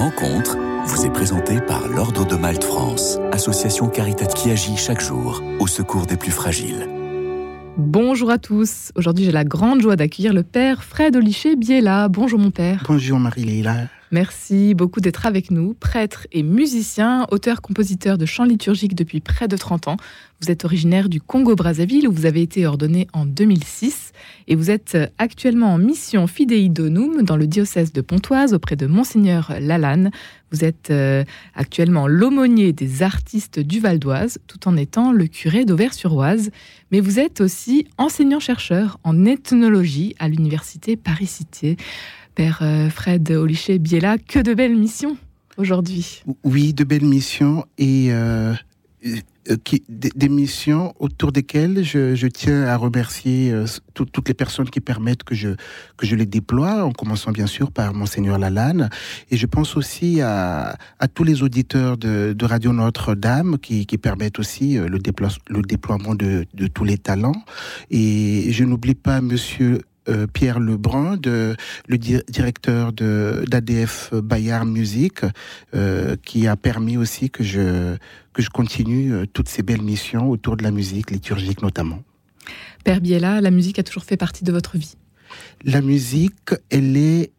rencontre vous est présentée par l'Ordre de Malte France, association caritative qui agit chaque jour au secours des plus fragiles. Bonjour à tous. Aujourd'hui, j'ai la grande joie d'accueillir le père Fred Oliché Biella. Bonjour mon père. Bonjour Marie-Léla. Merci beaucoup d'être avec nous, prêtre et musicien, auteur-compositeur de chants liturgiques depuis près de 30 ans. Vous êtes originaire du Congo-Brazzaville où vous avez été ordonné en 2006 et vous êtes actuellement en mission Fidei Donum dans le diocèse de Pontoise auprès de Monseigneur Lalanne. Vous êtes euh, actuellement l'aumônier des artistes du Val d'Oise tout en étant le curé d'Auvers-sur-Oise. Mais vous êtes aussi enseignant-chercheur en ethnologie à l'université Paris-Cité. Euh, Fred Oliché Biella, que de belles missions aujourd'hui. Oui, de belles missions et euh, euh, des, missions autour desquelles je, tiens à remercier toutes les personnes qui permettent que je, que je les déploie, en commençant bien sûr par Monseigneur Lalanne. Et je pense aussi à, tous les auditeurs de, Radio Notre-Dame qui, permettent aussi le, le déploiement de, de, tous les talents. Et je n'oublie pas Monsieur euh, Pierre Lebrun, de, le directeur d'ADF Bayard Musique, euh, qui a permis aussi que je, que je continue euh, toutes ces belles missions autour de la musique liturgique notamment. Père Biella, la musique a toujours fait partie de votre vie? La musique, elle est,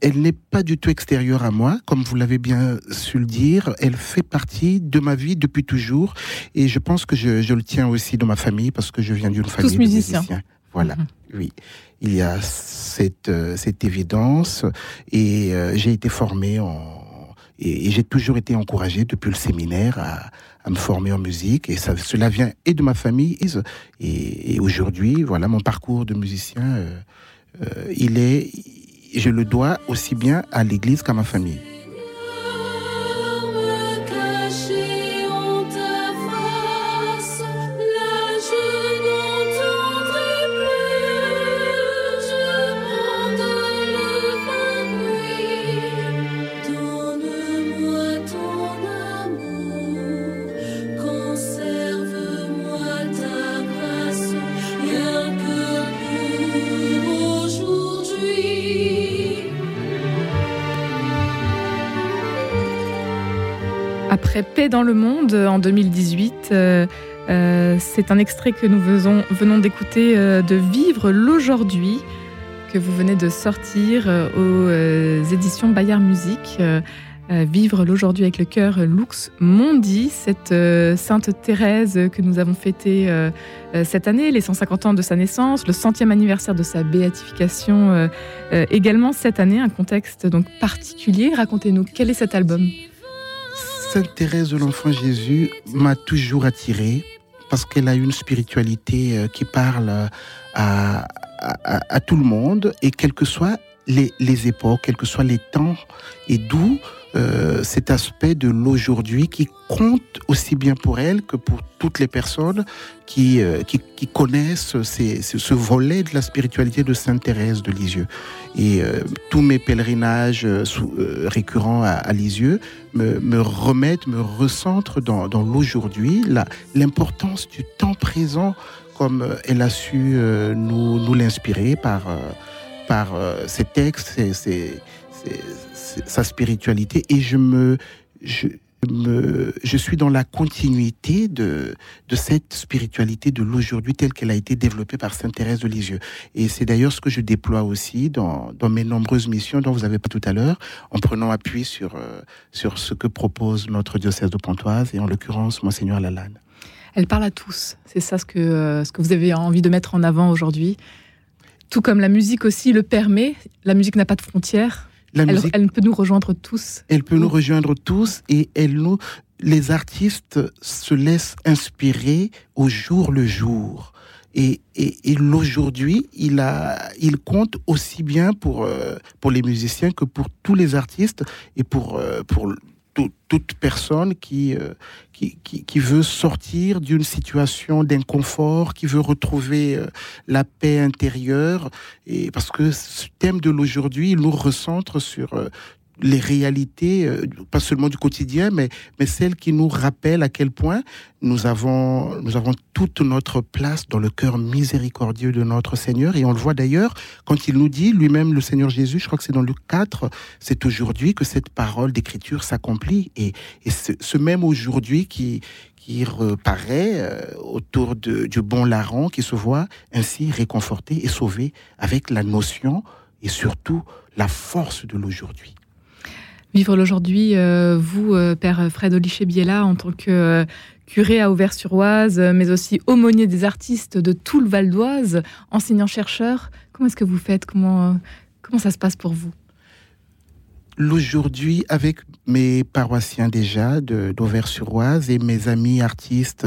elle n'est pas du tout extérieure à moi, comme vous l'avez bien su le dire. Elle fait partie de ma vie depuis toujours. Et je pense que je, le tiens aussi dans ma famille parce que je viens d'une famille de musiciens. Voilà, mhm. oui. Il y a cette, euh, cette évidence. Et euh, j'ai été formé en. Et, j'ai toujours été encouragé depuis le séminaire à, à me former en musique. Et ça, cela vient et de ma famille. Et, aujourd'hui, voilà, mon parcours de musicien, euh, il est je le dois aussi bien à l'Église qu'à ma famille. Paix dans le monde en 2018. Euh, euh, c'est un extrait que nous venons d'écouter euh, de Vivre l'aujourd'hui que vous venez de sortir aux éditions Bayard Musique. Vivre l'aujourd'hui avec le cœur Lux Mondi, cette Sainte Thérèse que nous avons fêtée cette année, les 150 ans de sa naissance, le centième anniversaire de sa béatification également cette année, un contexte donc particulier. Racontez-nous, quel est cet album? Sainte Thérèse de l'Enfant Jésus m'a toujours attiré parce qu'elle a une spiritualité euh, qui parle à, à, tout le monde et quelles que soient les époques, quels que soient les temps, et d'où euh, cet aspect de l'aujourd'hui qui compte aussi bien pour elle que pour toutes les personnes qui, euh, qui, connaissent ce volet de la spiritualité de Sainte Thérèse de Lisieux. Et euh, tous mes pèlerinages récurrents à, Lisieux me, remettent, me recentrent dans, dans l'aujourd'hui, l'importance du temps présent comme elle a su nous, nous l'inspirer par, par ses textes, ses, sa spiritualité et je me, je, me, je suis dans la continuité de, de cette spiritualité de l'aujourd'hui telle qu'elle a été développée par Sainte Thérèse de Lisieux. Et c'est d'ailleurs ce que je déploie aussi dans, dans mes nombreuses missions dont vous avez pas tout à l'heure, en prenant appui sur, euh, sur ce que propose notre diocèse de Pontoise et en l'occurrence Monseigneur Lalanne. Elle parle à tous. C'est ça ce que, euh, ce que vous avez envie de mettre en avant aujourd'hui. Tout comme la musique aussi le permet. La musique n'a pas de frontières elle, peut nous rejoindre tous. Elle peut nous rejoindre tous et elle nous, les artistes se laissent inspirer au jour le jour. Et, et, l'aujourd'hui, il, a, il compte aussi bien pour, euh, pour les musiciens que pour tous les artistes et pour, euh, pour toute personne qui, euh, qui, qui, veut sortir d'une situation d'inconfort, qui veut retrouver euh, la paix intérieure. Et parce que ce thème de l'aujourd'hui, nous recentre sur euh, les réalités, euh, pas seulement du quotidien, mais, mais celles qui nous rappellent à quel point nous avons, nous avons toute notre place dans le cœur miséricordieux de notre Seigneur. Et on le voit d'ailleurs quand il nous dit, lui-même, le Seigneur Jésus, je crois que c'est dans le 4, c'est aujourd'hui que cette parole d'écriture s'accomplit. Et, et ce, même aujourd'hui qui, qui reparaît euh, autour de, du bon larron, qui se voit ainsi réconforté et sauvé avec la notion et surtout la force de l'aujourd'hui. Vivre l'aujourd'hui, euh, vous, euh, Père Fred Olichet-Biella, en tant que euh, curé à Auvers-sur-Oise, mais aussi aumônier des artistes de tout le Val d'Oise, enseignant-chercheur, comment est-ce que vous faites? Comment, comment ça se passe pour vous? L'aujourd'hui, avec mes paroissiens déjà d'Auvers-sur-Oise et mes amis artistes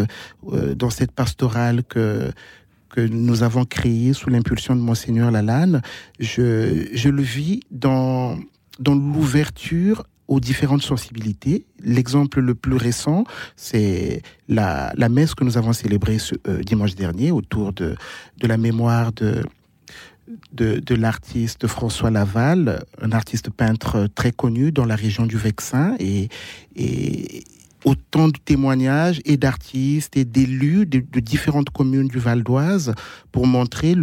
dans cette pastorale que, que nous avons créée sous l'impulsion de Monseigneur Lalanne, je, je le vis dans dans l'ouverture aux différentes sensibilités. L'exemple le plus récent, c'est la, messe que nous avons célébrée ce euh, dimanche dernier autour de, la mémoire de, l'artiste François Laval, un artiste peintre très connu dans la région du Vexin et autant de témoignages et d'artistes et d'élus de, différentes communes du Val d'Oise pour montrer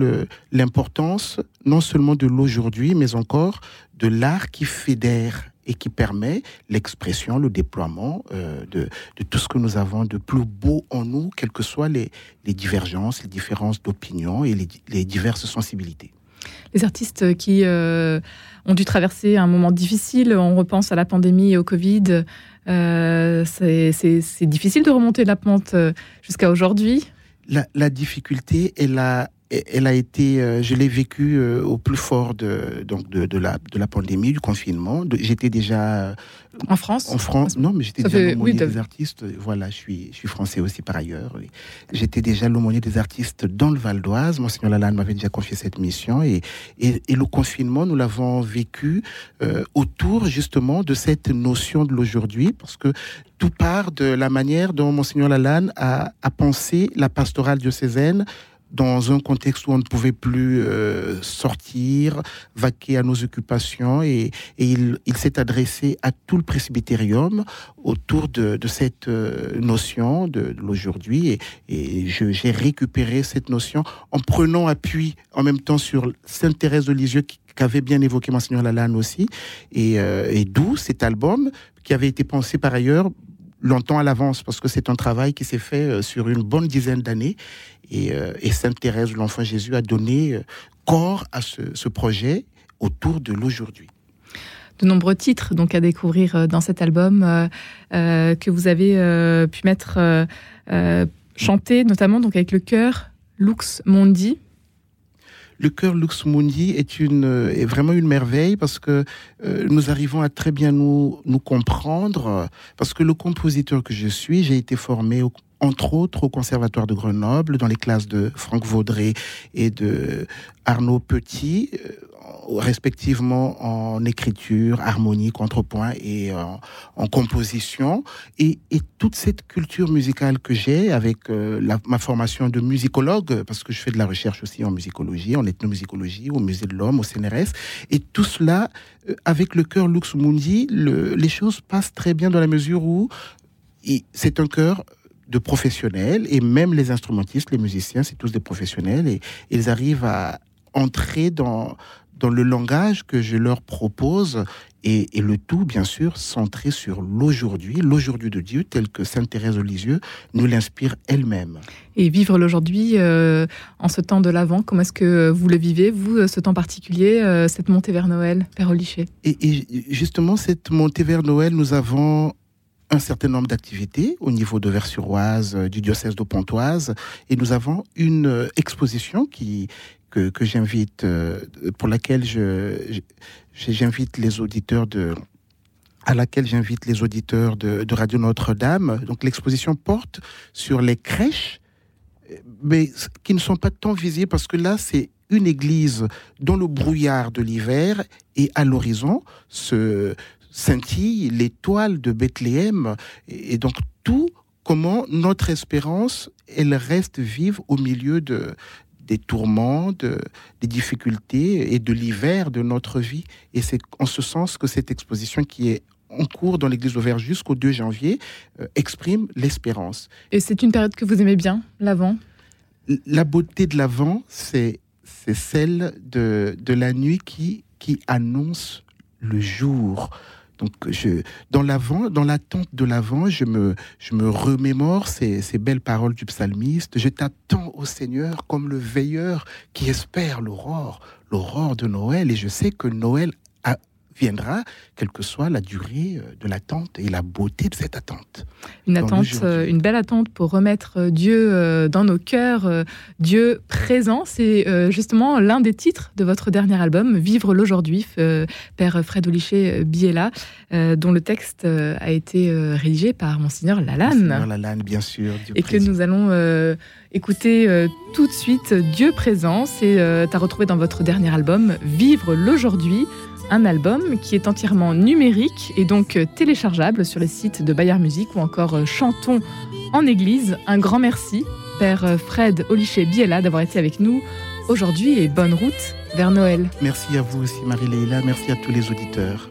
l'importance non seulement de l'aujourd'hui, mais encore de l'art qui fédère et qui permet l'expression, le déploiement euh, de, tout ce que nous avons de plus beau en nous, quelles que soient les, divergences, les différences d'opinion et les, diverses sensibilités. Les artistes qui euh, ont dû traverser un moment difficile, on repense à la pandémie et au Covid, euh, c'est difficile de remonter la pente euh, jusqu'à aujourd'hui. La, difficulté est la elle a été, euh, je l'ai vécu euh, au plus fort de, donc de, de, la, de la pandémie, du confinement. J'étais déjà. En France? En France, non, mais j'étais déjà l'aumônier des artistes. Voilà, je suis, je suis français aussi par ailleurs. J'étais déjà l'aumônier des artistes dans le Val d'Oise. Monseigneur Lalanne m'avait déjà confié cette mission. Et, et, et le confinement, nous l'avons vécu euh, autour justement de cette notion de l'aujourd'hui, parce que tout part de la manière dont Monseigneur Lalanne a, a pensé la pastorale diocésaine dans un contexte où on ne pouvait plus euh, sortir, vaquer à nos occupations, et, il, s'est adressé à tout le presbytérium autour de, cette euh, notion de, l'aujourd'hui, et, j'ai récupéré cette notion en prenant appui en même temps sur Sainte Thérèse de Lisieux qu'avait bien évoqué Monseigneur Lalanne aussi, euh, et d'où cet album qui avait été pensé par ailleurs longtemps à l'avance parce que c'est un travail qui s'est fait euh, sur une bonne dizaine d'années. Et, euh, et, Sainte Thérèse l'Enfant Jésus a donné euh, corps à ce, projet autour de l'aujourd'hui. De nombreux titres donc à découvrir dans cet album que vous avez pu mettre chanter notamment donc avec le chœur Lux Mondi le cœur Lux Mundi est, une, est vraiment une merveille parce que euh, nous arrivons à très bien nous, nous comprendre. Parce que le compositeur que je suis, j'ai été formé entre autres au Conservatoire de Grenoble, dans les classes de Franck Vaudré et de Arnaud Petit, euh, respectivement en écriture, harmonie, contrepoint et en, en composition. Et, toute cette culture musicale que j'ai avec euh, ma formation de musicologue, parce que je fais de la recherche aussi en musicologie, en ethnomusicologie, au Musée de l'Homme, au CNRS, et tout cela, euh, avec le cœur Lux Mundi, le, les choses passent très bien dans la mesure où c'est un cœur de professionnels et même les instrumentistes, les musiciens, c'est tous des professionnels et ils arrivent à entrer dans, dans le langage que je leur propose et, et le tout, bien sûr, centré sur l'aujourd'hui, l'aujourd'hui de Dieu, tel que Sainte Thérèse de Lisieux nous l'inspire elle-même. Et vivre l'aujourd'hui euh, en ce temps de l'Avent, comment est-ce que vous le vivez, vous, ce temps particulier, euh, cette montée vers Noël, Père Olichet et, et justement, cette montée vers Noël, nous avons un certain nombre d'activités au niveau de Vers-sur-Oise, du diocèse de Pontoise, et nous avons une exposition qui, que, j'invite, euh, pour laquelle je, j'invite les auditeurs de, à laquelle j'invite les auditeurs de, de Radio Notre-Dame. Donc l'exposition porte sur les crèches, mais qui ne sont pas tant visibles parce que là, c'est une église dans le brouillard de l'hiver et à l'horizon se scintille l'étoile de Bethléem et donc tout comment notre espérance elle reste vive au milieu de des tourments, des difficultés et de l'hiver de notre vie. Et c'est en ce sens que cette exposition qui est en cours dans l'église d'Auvergne jusqu'au 2 janvier euh, exprime l'espérance. Et c'est une période que vous aimez bien, l'Avent? La beauté de l'Avent, c'est celle de, de la nuit qui, qui annonce le jour. Donc, dans l'attente de l'avant, je me, remémore ces, ces belles paroles du psalmiste. Je t'attends au Seigneur comme le veilleur qui espère l'aurore, l'aurore de Noël. Et je sais que Noël viendra, quelle que soit la durée euh, de l'attente et la beauté de cette attente. Une attente, euh, une belle attente pour remettre euh, Dieu dans nos cœurs, Dieu présent. C'est justement l'un des titres de votre dernier album, Vivre l'aujourd'hui, Père Fred Olichet Biella, dont le texte a été rédigé par Monseigneur Lalanne. Monseigneur Lalanne, bien sûr. et que nous allons écouter tout de suite Dieu présent. C'est à retrouver dans votre dernier album, Vivre l'aujourd'hui un album qui est entièrement numérique et donc euh, téléchargeable sur les sites de Bayard Musique ou encore euh, Chantons en Église. Un grand merci, Père euh, Fred Olichet Biella, d'avoir été avec nous aujourd'hui et bonne route vers Noël. Merci à vous aussi, Marie-Leila. Merci à tous les auditeurs.